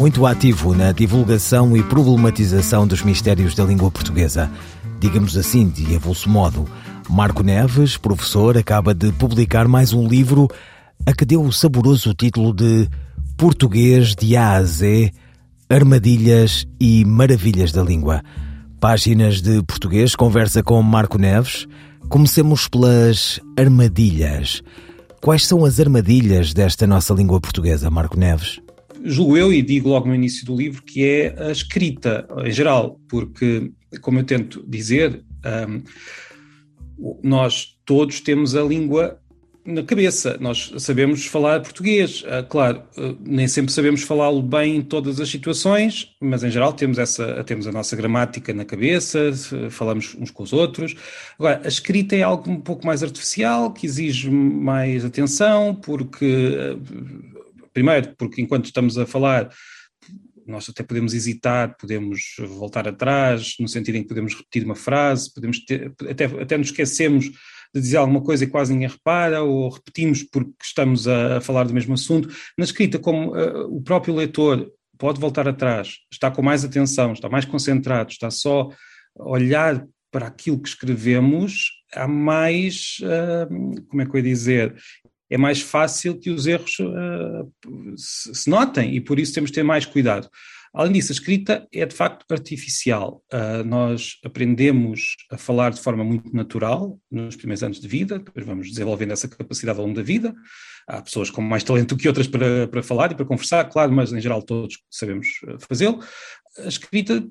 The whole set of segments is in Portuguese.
muito ativo na divulgação e problematização dos mistérios da língua portuguesa. Digamos assim, de avulso modo. Marco Neves, professor, acaba de publicar mais um livro a que deu o saboroso título de Português de A a Z, Armadilhas e Maravilhas da Língua. Páginas de português, conversa com Marco Neves. Comecemos pelas armadilhas. Quais são as armadilhas desta nossa língua portuguesa, Marco Neves? Julgo eu, e digo logo no início do livro, que é a escrita em geral, porque, como eu tento dizer, um, nós todos temos a língua na cabeça. Nós sabemos falar português, uh, claro, uh, nem sempre sabemos falá-lo bem em todas as situações, mas em geral temos, essa, temos a nossa gramática na cabeça, falamos uns com os outros. Agora, a escrita é algo um pouco mais artificial, que exige mais atenção, porque uh, Primeiro, porque enquanto estamos a falar, nós até podemos hesitar, podemos voltar atrás, no sentido em que podemos repetir uma frase, podemos ter, até, até nos esquecemos de dizer alguma coisa e quase ninguém repara, ou repetimos porque estamos a, a falar do mesmo assunto. Na escrita, como uh, o próprio leitor pode voltar atrás, está com mais atenção, está mais concentrado, está só a olhar para aquilo que escrevemos, há mais, uh, como é que eu ia dizer, é mais fácil que os erros uh, se notem e por isso temos de ter mais cuidado. Além disso, a escrita é de facto artificial. Uh, nós aprendemos a falar de forma muito natural nos primeiros anos de vida, depois vamos desenvolvendo essa capacidade ao longo da vida. Há pessoas com mais talento que outras para, para falar e para conversar, claro, mas em geral todos sabemos fazê-lo. A escrita eh,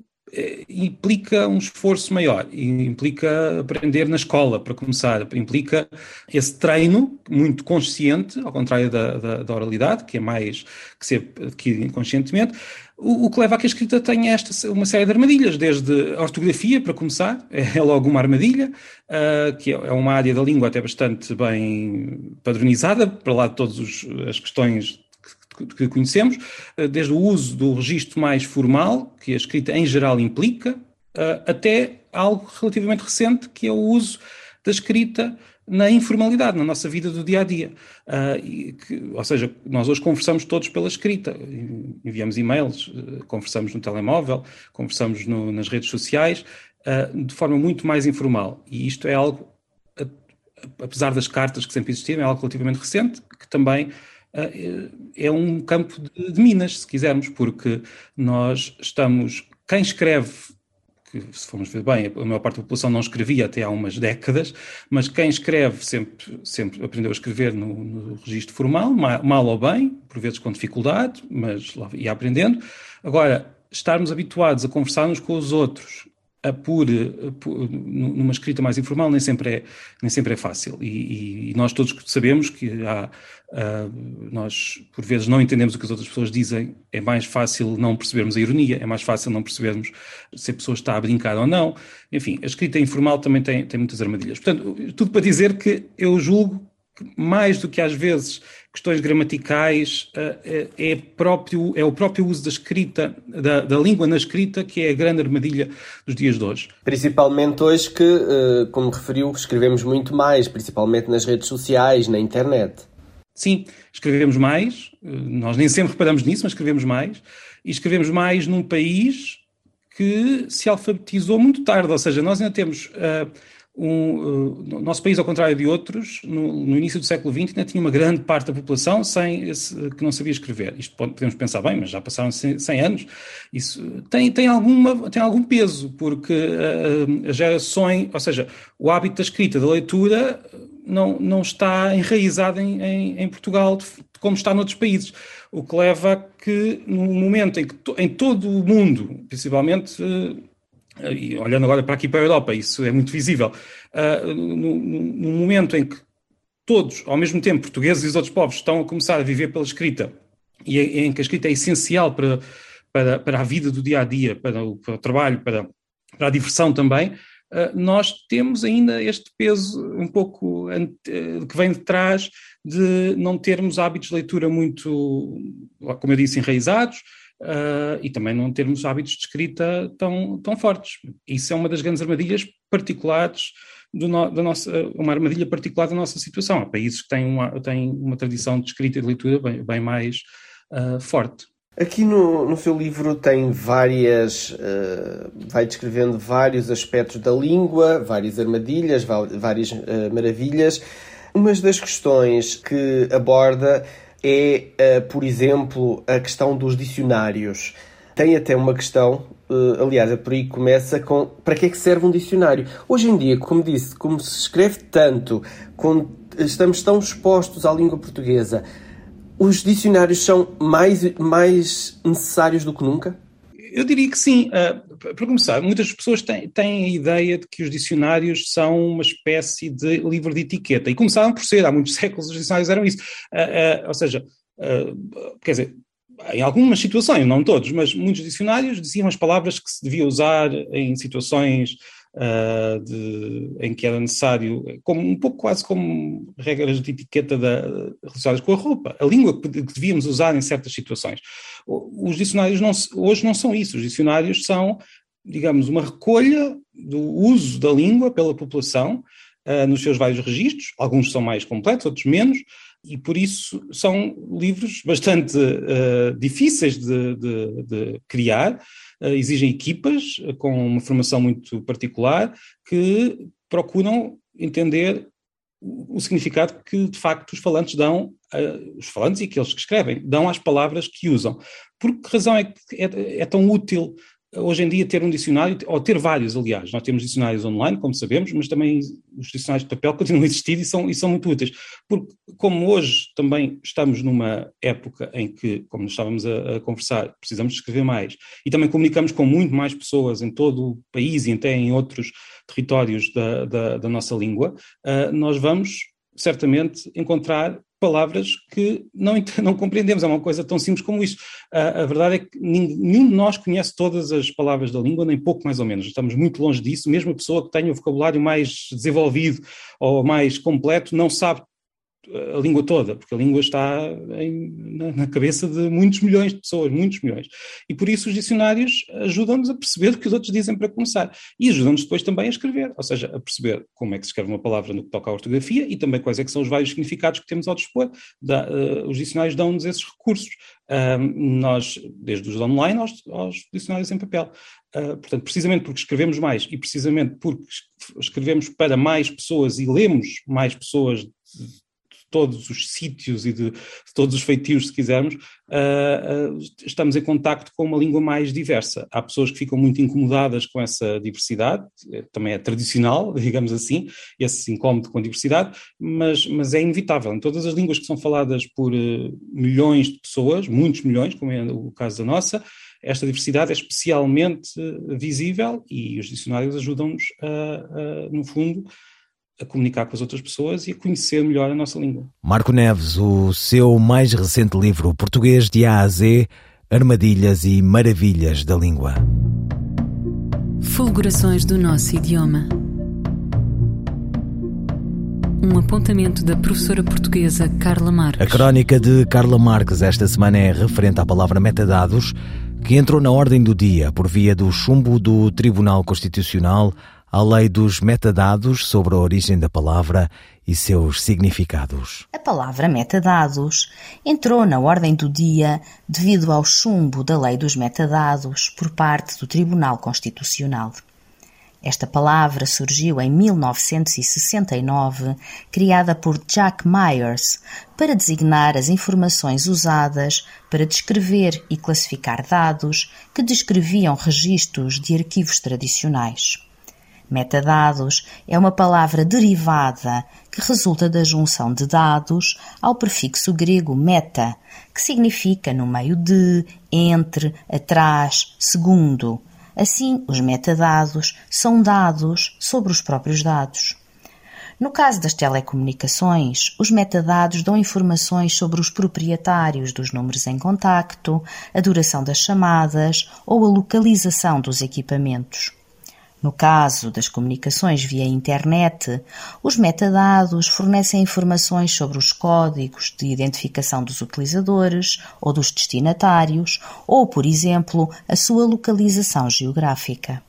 implica um esforço maior, implica aprender na escola, para começar, implica esse treino muito consciente, ao contrário da, da, da oralidade, que é mais que se adquire inconscientemente, o, o, que leva a que a escrita tenha esta, uma série de armadilhas, desde a ortografia, para começar, é logo uma armadilha, uh, que é uma área da língua até bastante bem padronizada, para lá de todas as questões que conhecemos, eh, desde o uso do registro mais formal, que a escrita em geral implica, eh, até algo relativamente recente, que é o uso da escrita na informalidade, na nossa vida do dia a dia. Ou seja, nós hoje conversamos todos pela escrita, enviamos e-mails, conversamos no telemóvel, conversamos no, nas redes sociais, de forma muito mais informal. E isto é algo, apesar das cartas que sempre existiram, é algo relativamente recente, que também eh, é um campo de, de minas, se quisermos, porque nós estamos. Quem escreve que se formos ver bem, a maior parte da população não escrevia até há umas décadas, mas quem escreve sempre, sempre aprendeu a escrever no, no registro formal, mal, mal, ou bem, por vezes com dificuldade, mas lá ia aprendendo. Agora, estarmos habituados a conversar uns com os outros, a por, por, numa escrita mais informal nem sempre é, nem sempre é fácil. E, e nós todos sabemos que há, uh, nós por vezes não entendemos o que as outras pessoas dizem, é mais fácil não percebermos a ironia, é mais fácil não percebermos se a pessoa está a brincar ou não, enfim, a escrita informal também tem, tem muitas armadilhas. Portanto, tudo para dizer que eu julgo mais do que às vezes questões gramaticais, eh, é, próprio, é o próprio uso da escrita, da, da, língua na escrita, que é a grande armadilha dos dias de hoje. Principalmente hoje que, eh, como referiu, escrevemos muito mais, principalmente nas redes sociais, na internet. Sim, escrevemos mais, eh, nós nem sempre reparamos nisso, mas escrevemos mais, e escrevemos mais num país que se alfabetizou muito tarde, ou seja, nós ainda temos... Um, uh, nosso país, ao contrário de outros, no, no, início do século XX, ainda tinha uma grande parte da população sem esse, que não sabia escrever. Isto podemos pensar bem, mas já passaram 100, 100 anos. Isso tem, tem, alguma, tem algum peso, porque uh, as gerações, ou seja, o hábito da escrita, da leitura, não, não está enraizado em, em, em Portugal como está noutros países. O que leva a que, no momento em que to, em todo o mundo, principalmente. Uh, e olhando agora para aqui para a Europa, isso é muito visível, uh, no, no, momento em que todos, ao mesmo tempo, portugueses e os outros povos, estão a começar a viver pela escrita, e em que a escrita é essencial para, para, para a vida do dia a dia, para o, para o trabalho, para, para a diversão também, uh, nós temos ainda este peso um pouco uh, que vem de trás de não termos hábitos de leitura muito, como eu disse, enraizados, Uh, e também não termos hábitos de escrita tão, tão fortes. Isso é uma das grandes armadilhas particulares no, da nossa, uma armadilha particular da nossa situação. Há países que têm uma, têm uma tradição de escrita e de leitura bem, bem mais uh, forte. Aqui no, no seu livro tem várias. Uh, vai descrevendo vários aspectos da língua, várias armadilhas, várias maravilhas. Uma das questões que aborda é, uh, por exemplo, a questão dos dicionários. Tem até uma questão, uh, aliás, é por aí que começa com para que é que serve um dicionário? Hoje em dia, como disse, como se escreve tanto, estamos tão expostos à língua portuguesa, os dicionários são mais, mais necessários do que nunca? Eu diria que sim. Uh, para começar, muitas pessoas têm, têm, a ideia de que os dicionários são uma espécie de livro de etiqueta. E começaram por ser, há muitos séculos os dicionários eram isso. Uh, uh, ou seja, quer dizer, em algumas situações, não todos, mas muitos dicionários diziam as palavras que se devia usar em situações uh, de, em que era necessário, como, um pouco quase como regras de etiqueta da, relacionadas com a roupa, a língua que, devíamos usar em certas situações. Os dicionários não, hoje não são isso, os dicionários são, digamos, uma recolha do uso da língua pela população uh, nos seus vários registros, alguns são mais completos, outros menos, e por isso são livros bastante uh, difíceis de, de, de criar, uh, exigem equipas uh, com uma formação muito particular que procuram entender o, o significado que de facto os falantes dão, os falantes e aqueles que escrevem, dão às palavras que usam. Por que razão é que é, é tão útil hoje em dia ter um dicionário, ou ter vários, aliás, nós temos dicionários online, como sabemos, mas também os dicionários de papel continuam a existir e são, e são muito úteis, porque como hoje também estamos numa época em que, como estávamos a, a conversar, precisamos escrever mais, e também comunicamos com muito mais pessoas em todo o país e até em outros territórios da, da, da nossa língua, uh, nós vamos certamente encontrar palavras que não, não compreendemos. É uma coisa tão simples como isso. A, a verdade é que nenhum de nós conhece todas as palavras da língua, nem pouco mais ou menos. Estamos muito longe disso. Mesmo a pessoa que tenha o vocabulário mais desenvolvido ou mais completo não sabe a língua toda, porque a língua está em, na, na, cabeça de muitos milhões de pessoas, muitos milhões. E por isso os dicionários ajudam-nos a perceber o que os outros dizem para começar. E ajudam-nos depois também a escrever, ou seja, a perceber como é que se escreve uma palavra no que toca à ortografia e também quais é que são os vários significados que temos ao dispor. Da, uh, os dicionários dão-nos esses recursos. nós, desde os online aos, aos dicionários em papel. Uh, portanto, precisamente porque escrevemos mais e precisamente porque escrevemos para mais pessoas e lemos mais pessoas todos os sítios e de, de todos os feitios, se quisermos, uh, uh, estamos em contacto com uma língua mais diversa. Há pessoas que ficam muito incomodadas com essa diversidade, eh, também é tradicional, digamos assim, esse incómodo com a diversidade, mas, mas é inevitável. Em todas as línguas que são faladas por uh, milhões de pessoas, muitos milhões, como é o caso da nossa, esta diversidade é especialmente visível e os dicionários ajudam-nos, no fundo, a comunicar com as outras pessoas e a conhecer melhor a nossa língua. Marco Neves, o seu mais recente livro, Português de A a Z, Armadilhas e Maravilhas da Língua. Fulgurações do nosso idioma. Um apontamento da professora portuguesa Carla Marques. A crónica de Carla Marques esta semana é referente à palavra metadados, que entrou na ordem do dia por via do chumbo do Tribunal Constitucional à lei dos metadados sobre a origem da palavra e seus significados. A palavra metadados entrou na ordem do dia devido ao chumbo da lei dos metadados por parte do Tribunal Constitucional. Esta palavra surgiu em 1969, criada por Jack Myers, para designar as informações usadas para descrever e classificar dados que descreviam registros de arquivos tradicionais. Metadados é uma palavra derivada que resulta da junção de dados ao prefixo grego meta, que significa no meio de, entre, atrás, segundo. Assim, os metadados são dados sobre os próprios dados. No caso das telecomunicações, os metadados dão informações sobre os proprietários dos números em contacto, a duração das chamadas ou a localização dos equipamentos. No caso das comunicações via internet, os metadados fornecem informações sobre os códigos de identificação dos utilizadores ou dos destinatários, ou, por exemplo, a sua localização geográfica.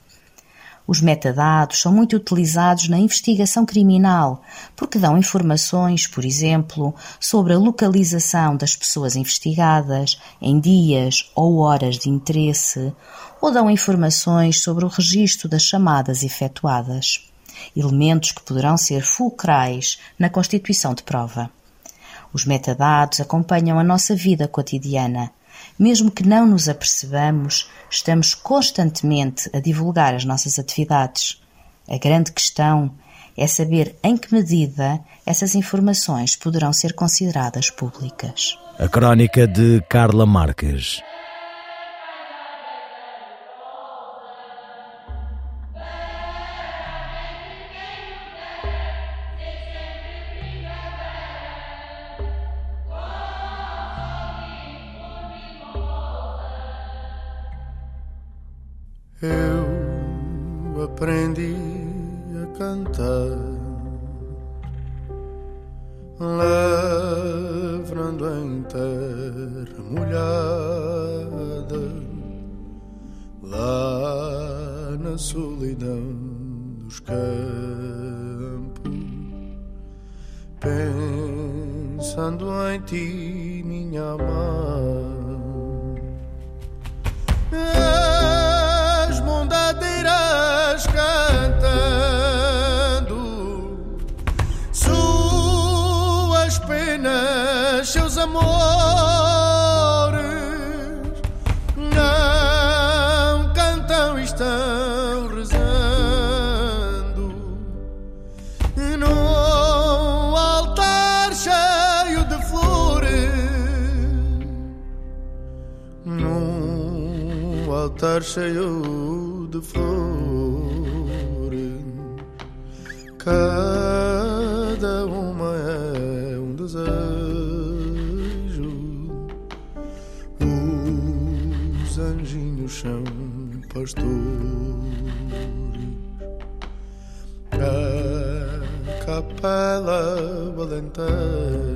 Os metadados são muito utilizados na investigação criminal, porque dão informações, por exemplo, sobre a localização das pessoas investigadas em dias ou horas de interesse, ou dão informações sobre o registro das chamadas efetuadas, elementos que poderão ser fulcrais na constituição de prova. Os metadados acompanham a nossa vida cotidiana mesmo que não nos apercebamos, estamos constantemente a divulgar as nossas atividades. A grande questão é saber em que medida essas informações poderão ser consideradas públicas. A crónica de Carla Marques. Amores não cantam e estão rezando num altar cheio de flores, num altar cheio de flores. Pastores. A capela valentã.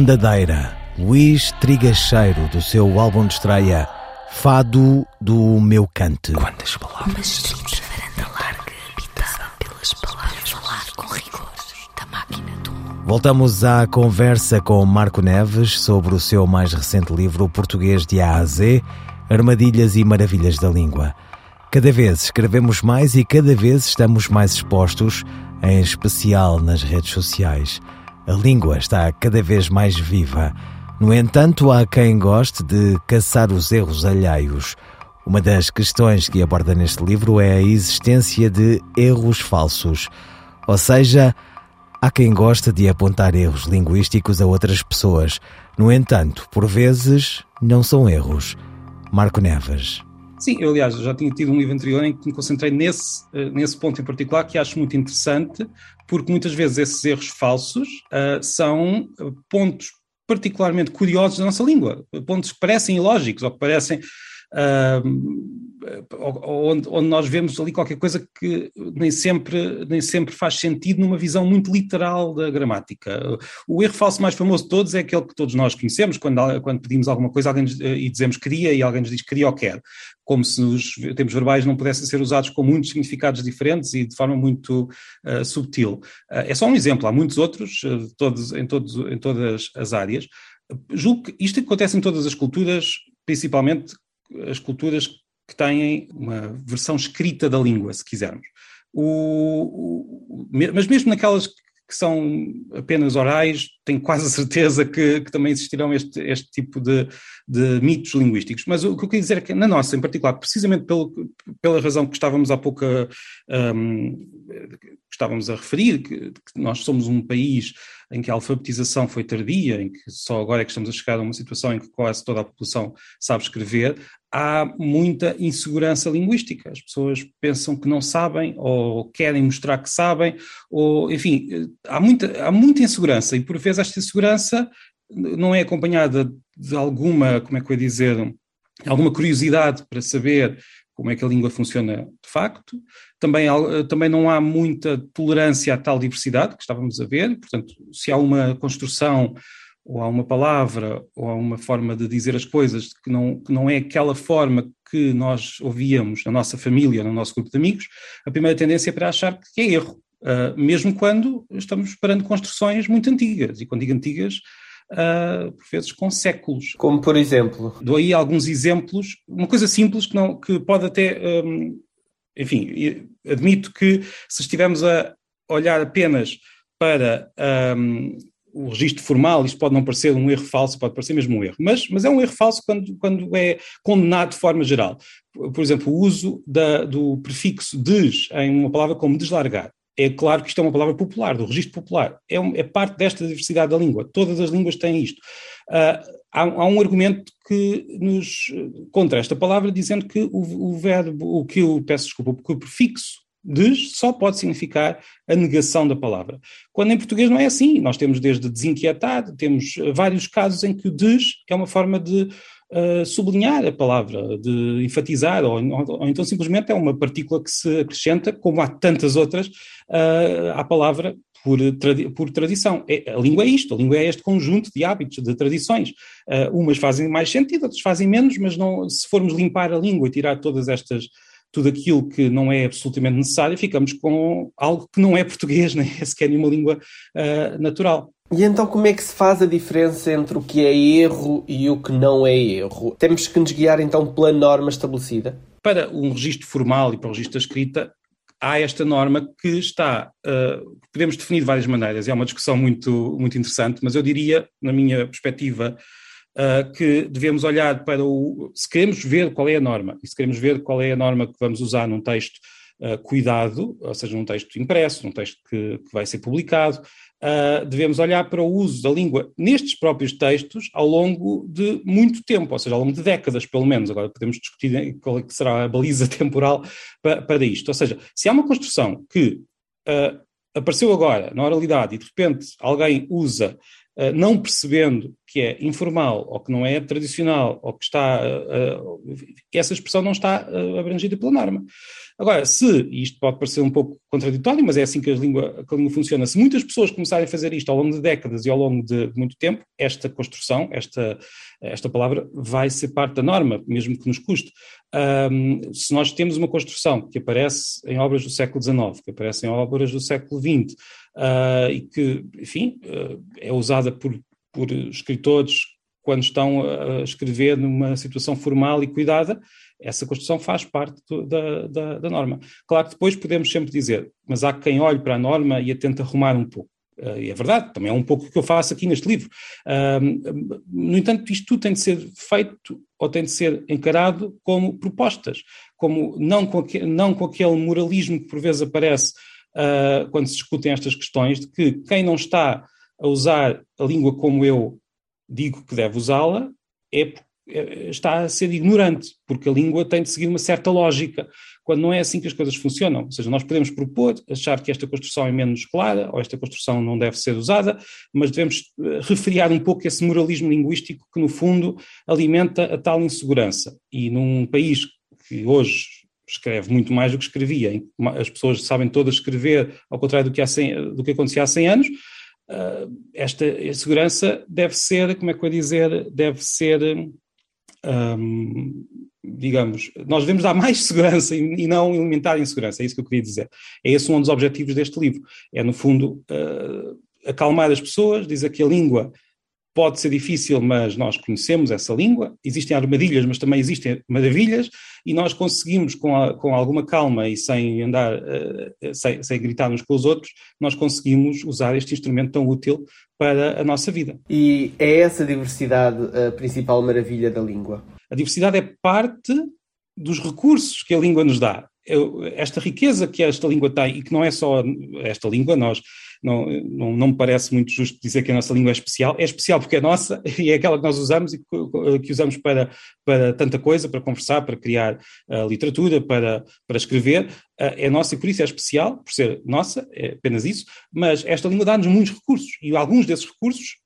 Mondadeira, Luís Trigacheiro, do seu álbum de estreia Fado do Meu Cante. Quantas palavras? Uma varanda larga, habitada pelas palavras. Falar com rigor da máquina do mundo. Voltamos à conversa com Marco Neves sobre o seu mais recente livro Português de A a Z, Armadilhas e Maravilhas da Língua. Cada vez escrevemos mais e cada vez estamos mais expostos, em especial nas redes sociais. A língua está cada vez mais viva. No entanto, há quem goste de caçar os erros alheios. Uma das questões que aborda neste livro é a existência de erros falsos. Ou seja, há quem gosta de apontar erros linguísticos a outras pessoas. No entanto, por vezes, não são erros. Marco Neves. Sim, eu aliás já tinha tido um livro anterior em que me concentrei nesse, uh, nesse ponto em particular que acho muito interessante, porque muitas vezes esses erros falsos uh, são pontos particularmente curiosos da nossa língua, pontos que parecem ilógicos ou que parecem onde, onde, nós vemos ali qualquer coisa que nem sempre, nem sempre faz sentido numa visão muito literal da gramática. O erro falso mais famoso de todos é aquele que todos nós conhecemos, quando, quando pedimos alguma coisa alguém nos, e dizemos queria e alguém nos diz queria ou quer, como se os tempos verbais não pudessem ser usados com muitos significados diferentes e de forma muito uh, subtil. Uh, é só um exemplo, há muitos outros, uh, todos, em, todos, em todas as áreas. Julgo que isto acontece em todas as culturas, principalmente as culturas que têm uma versão escrita da língua, se quisermos. O, o, mas mesmo naquelas que são apenas orais, tenho quase a certeza que, que também existirão este, este tipo de, de, mitos linguísticos. Mas o que eu queria dizer é que na nossa, em particular, precisamente pelo, pela razão que estávamos há pouco a, um, estávamos a referir, que, que, nós somos um país em que a alfabetização foi tardia, em que só agora é que estamos a chegar a uma situação em que quase toda a população sabe escrever, há muita insegurança linguística. As pessoas pensam que não sabem ou querem mostrar que sabem, ou, enfim, há muita, há muita insegurança e por vezes esta insegurança não é acompanhada de alguma, como é que eu ia dizer, alguma curiosidade para saber como é que a língua funciona de facto. Também, também não há muita tolerância à tal diversidade que estávamos a ver, portanto, se há uma construção ou há uma palavra ou há uma forma de dizer as coisas que não, que não é aquela forma que nós ouvíamos na nossa família, no nosso grupo de amigos, a primeira tendência é para achar que é erro, uh, mesmo quando estamos parando construções muito antigas. E quando digo antigas, uh, por vezes com séculos. Como por exemplo? Dou aí alguns exemplos, uma coisa simples que, não, que pode até, um, enfim, admito que se estivermos a olhar apenas para um, o registro formal, isto pode não parecer um erro falso, pode parecer mesmo um erro, mas, mas é um erro falso quando, quando é condenado de forma geral. Por exemplo, o uso da, do prefixo des em uma palavra como deslargar. É claro que isto é uma palavra popular, do registro popular. É, um, é parte desta diversidade da língua. Todas as línguas têm isto. Uh, há, há, um argumento que nos contra esta palavra, dizendo que o, o verbo, o que eu peço desculpa, porque o prefixo des só pode significar a negação da palavra. Quando em português não é assim. Nós temos desde desinquietar, temos vários casos em que o des é uma forma de uh, sublinhar a palavra, de enfatizar, ou, ou, ou, então simplesmente é uma partícula que se acrescenta, como há tantas outras, uh, à palavra por, tradi por tradição. É, a língua é isto, a língua é este conjunto de hábitos, de tradições. Uh, umas fazem mais sentido, outras fazem menos, mas não, se formos limpar a língua e tirar todas estas tudo aquilo que não é absolutamente necessário, ficamos com algo que não é português, nem é sequer nenhuma língua uh, natural. E então como é que se faz a diferença entre o que é erro e o que não é erro? Temos que nos guiar então pela norma estabelecida? Para um registro formal e para o registro da escrita, há esta norma que está, uh, podemos definir de várias maneiras, é uma discussão muito, muito interessante, mas eu diria, na minha perspectiva, uh, que devemos olhar para o. Se queremos ver qual é a norma, e se queremos ver qual é a norma que vamos usar num texto uh, cuidado, ou seja, num texto impresso, num texto que, que vai ser publicado, Uh, devemos olhar para o uso da língua nestes próprios textos ao longo de muito tempo, ou seja, ao longo de décadas, pelo menos. Agora podemos discutir qual é será a baliza temporal para, para isto. Ou seja, se há uma construção que apareceu agora na oralidade e de repente alguém usa não percebendo que é informal ou que não é tradicional ou que está. essa expressão não está abrangida pela norma. Agora, se, e isto pode parecer um pouco contraditório, mas é assim que a, língua, que a língua funciona, se muitas pessoas começarem a fazer isto ao longo de décadas e ao longo de muito tempo, esta construção, esta, esta palavra vai ser parte da norma, mesmo que nos custe. Um, se nós temos uma construção que aparece em obras do século XIX, que aparece em obras do século XX, uh, e que, enfim, uh, é usada por, por escritores quando estão a escrever numa situação formal e cuidada, essa construção faz parte do, da, da, da, norma. Claro que depois podemos sempre dizer, mas há quem olhe para a norma e a tente arrumar um pouco. Uh, e é verdade, também é um pouco o que eu faço aqui neste livro. No entanto, isto tudo tem de ser feito ou tem de ser encarado como propostas, como não com, aquele, não com aquele moralismo que por vezes aparece uh, quando se discutem estas questões, de que quem não está a usar a língua como eu digo que deve usá-la, é eh, está a ser ignorante, porque a língua tem de seguir uma certa lógica, quando não é assim que as coisas funcionam. Ou seja, nós podemos propor, achar que esta construção é menos clara, ou esta construção não deve ser usada, mas devemos eh, refriar um pouco esse moralismo linguístico que, no fundo, alimenta a tal insegurança. E num país que hoje escreve muito mais do que escrevia, as pessoas sabem todas escrever, ao contrário do que, há 100, do que acontecia há 100 anos, eh, esta segurança deve ser, como é que eu ia dizer, deve ser um, digamos, nós devemos dar mais segurança e, não alimentar insegurança, é isso que eu queria dizer. É esse um dos objetivos deste livro, é no fundo uh, acalmar as pessoas, dizer que a língua pode ser difícil, mas nós conhecemos essa língua, existem armadilhas, mas também existem maravilhas, e nós conseguimos, com, a, com alguma calma e sem andar, uh, sem, sem gritar uns com os outros, nós conseguimos usar este instrumento tão útil para a nossa vida. E é essa diversidade a principal maravilha da língua? A diversidade é parte dos recursos que a língua nos dá. Esta riqueza que esta língua tem, e que não é só esta língua, nós não, não, não me parece muito justo dizer que a nossa língua é especial. É especial porque é nossa e é aquela que nós usamos e que, que usamos para, para tanta coisa, para conversar, para criar uh, literatura, para, para escrever. Uh, é nossa e por isso é especial, por ser nossa, é apenas isso, mas esta língua dá-nos muitos recursos e alguns desses recursos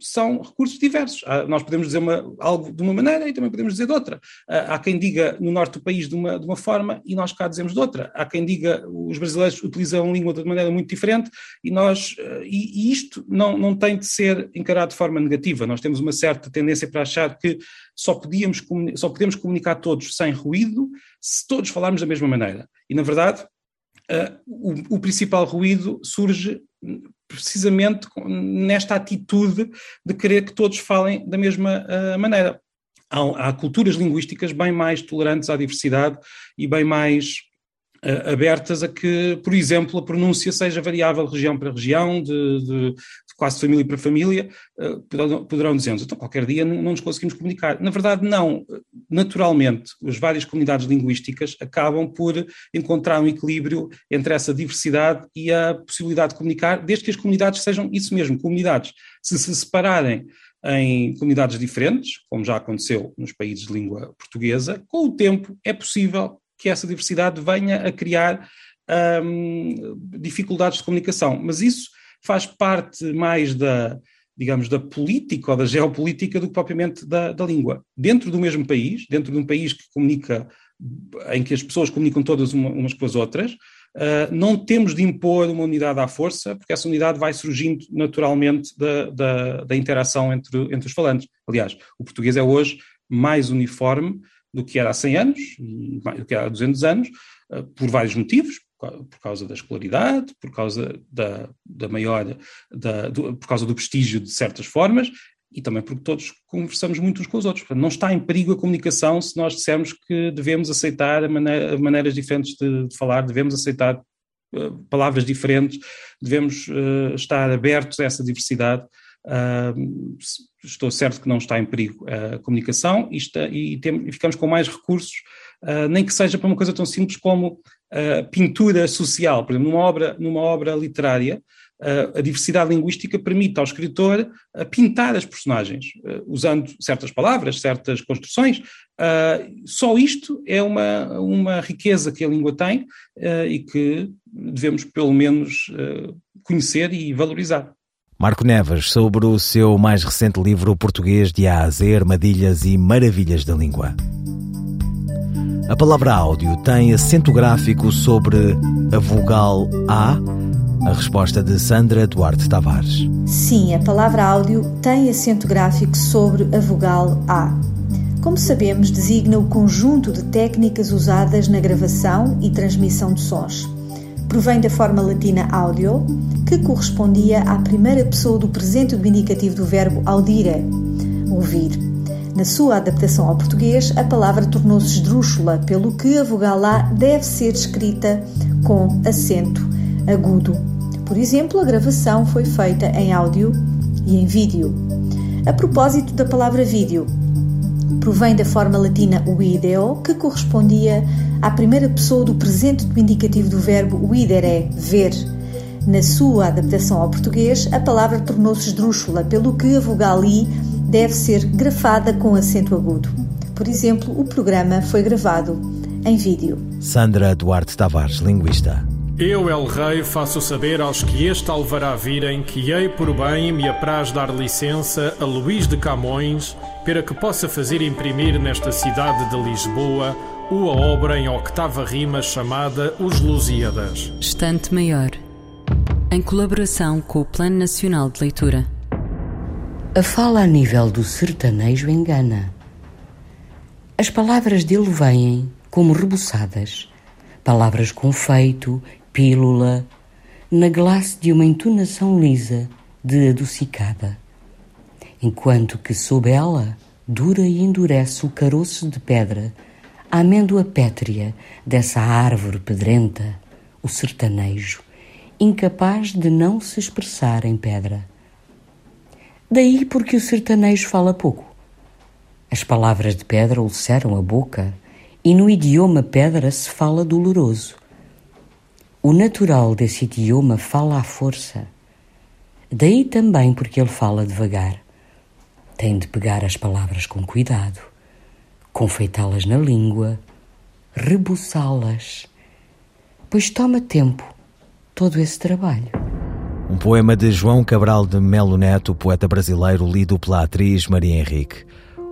são recursos diversos. nós podemos dizer uma, algo de uma maneira e também podemos dizer de outra. há quem diga no norte do país de uma, de uma forma e nós cá dizemos de outra. Há quem diga os brasileiros utilizam a língua de maneira muito diferente e nós e, e isto não, não tem de ser encarado de forma negativa. Nós temos uma certa tendência para achar que só, podíamos, só podemos comunicar todos sem ruído se todos falarmos da mesma maneira. E na verdade Uh, o, o, principal ruído surge precisamente nesta atitude de querer que todos falem da mesma uh, maneira. Há, há, culturas linguísticas bem mais tolerantes à diversidade e bem mais uh, abertas a que, por exemplo, a pronúncia seja variável região para região, de, de, quase família para família, uh, poderão, poderão dizer-nos, então qualquer dia não, não nos conseguimos comunicar. Na verdade, não. Naturalmente, as várias comunidades linguísticas acabam por encontrar um equilíbrio entre essa diversidade e a possibilidade de comunicar, desde que as comunidades sejam isso mesmo, comunidades. Se se separarem em comunidades diferentes, como já aconteceu nos países de língua portuguesa, com o tempo é possível que essa diversidade venha a criar um, dificuldades de comunicação. Mas isso faz parte mais da, digamos, da política ou da geopolítica do que propriamente da, da língua. Dentro do mesmo país, dentro de um país que comunica, em que as pessoas comunicam todas uma, umas com as outras, uh, não temos de impor uma unidade à força, porque essa unidade vai surgindo naturalmente da, da, da interação entre, entre os falantes. Aliás, o português é hoje mais uniforme do que era há 100 anos, do que era há 200 anos, uh, por vários motivos, por causa da escolaridade, por causa da, da maior, da, do, por causa do prestígio de certas formas e também porque todos conversamos muito uns com os outros. Portanto, não está em perigo a comunicação se nós dissermos que devemos aceitar maneira, maneiras diferentes de, de, falar, devemos aceitar uh, palavras diferentes, devemos uh, estar abertos a essa diversidade. Uh, estou certo que não está em perigo a comunicação e, está, e, tem, e ficamos com mais recursos, nem que seja para uma coisa tão simples como pintura social, por exemplo, numa obra, numa obra literária, a diversidade linguística permite ao escritor pintar as personagens, usando certas palavras, certas construções. Só isto é uma, uma riqueza que a língua tem e que devemos, pelo menos, conhecer e valorizar. Marco Neves, sobre o seu mais recente livro português de A a Z, Armadilhas e Maravilhas da Língua. A palavra áudio tem acento gráfico sobre a vogal A? A resposta de Sandra Duarte Tavares. Sim, a palavra áudio tem acento gráfico sobre a vogal A. Como sabemos, designa o conjunto de técnicas usadas na gravação e transmissão de sons. Provém da forma latina audio, que correspondia à primeira pessoa do presente do indicativo do verbo audire, ouvir. Na sua adaptação ao português, a palavra tornou-se esdrúxula, pelo que a vogal A deve ser escrita com acento agudo. Por exemplo, a gravação foi feita em áudio e em vídeo. A propósito da palavra vídeo, provém da forma latina video, que correspondia à primeira pessoa do presente do indicativo do verbo videre, ver. Na sua adaptação ao português, a palavra tornou-se esdrúxula, pelo que a vogal I deve ser grafada com acento agudo. Por exemplo, o programa foi gravado em vídeo. Sandra Duarte Tavares, linguista. Eu, El Rei, faço saber aos que este alvará virem que hei por bem me apraz dar licença a Luís de Camões para que possa fazer imprimir nesta cidade de Lisboa uma obra em octava rima chamada Os Lusíadas. Estante Maior, em colaboração com o Plano Nacional de Leitura. A fala a nível do sertanejo engana. As palavras dele vêm como rebuçadas, palavras com feito, pílula, na glace de uma entonação lisa de adocicada, enquanto que sob ela dura e endurece o caroço de pedra, a amêndoa pétrea dessa árvore pedrenta, o sertanejo, incapaz de não se expressar em pedra. Daí porque o sertanejo fala pouco. As palavras de pedra ulceram a boca e no idioma pedra se fala doloroso. O natural desse idioma fala à força. Daí também porque ele fala devagar. Tem de pegar as palavras com cuidado, confeitá-las na língua, rebuçá-las, pois toma tempo todo esse trabalho. Um poema de João Cabral de Melo Neto, poeta brasileiro, lido pela atriz Maria Henrique.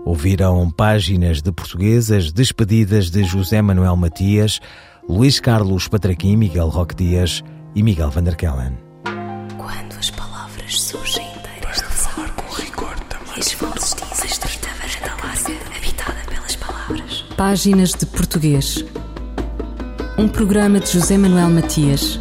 Ouviram páginas de portuguesas despedidas de José Manuel Matias, Luís Carlos Patraquim, Miguel Roque Dias e Miguel van der Kellen. Quando as palavras surgem inteiras Para falar com rigor também. E estreita varanda larga, habitada pelas palavras. Páginas de Português. Um programa de José Manuel Matias,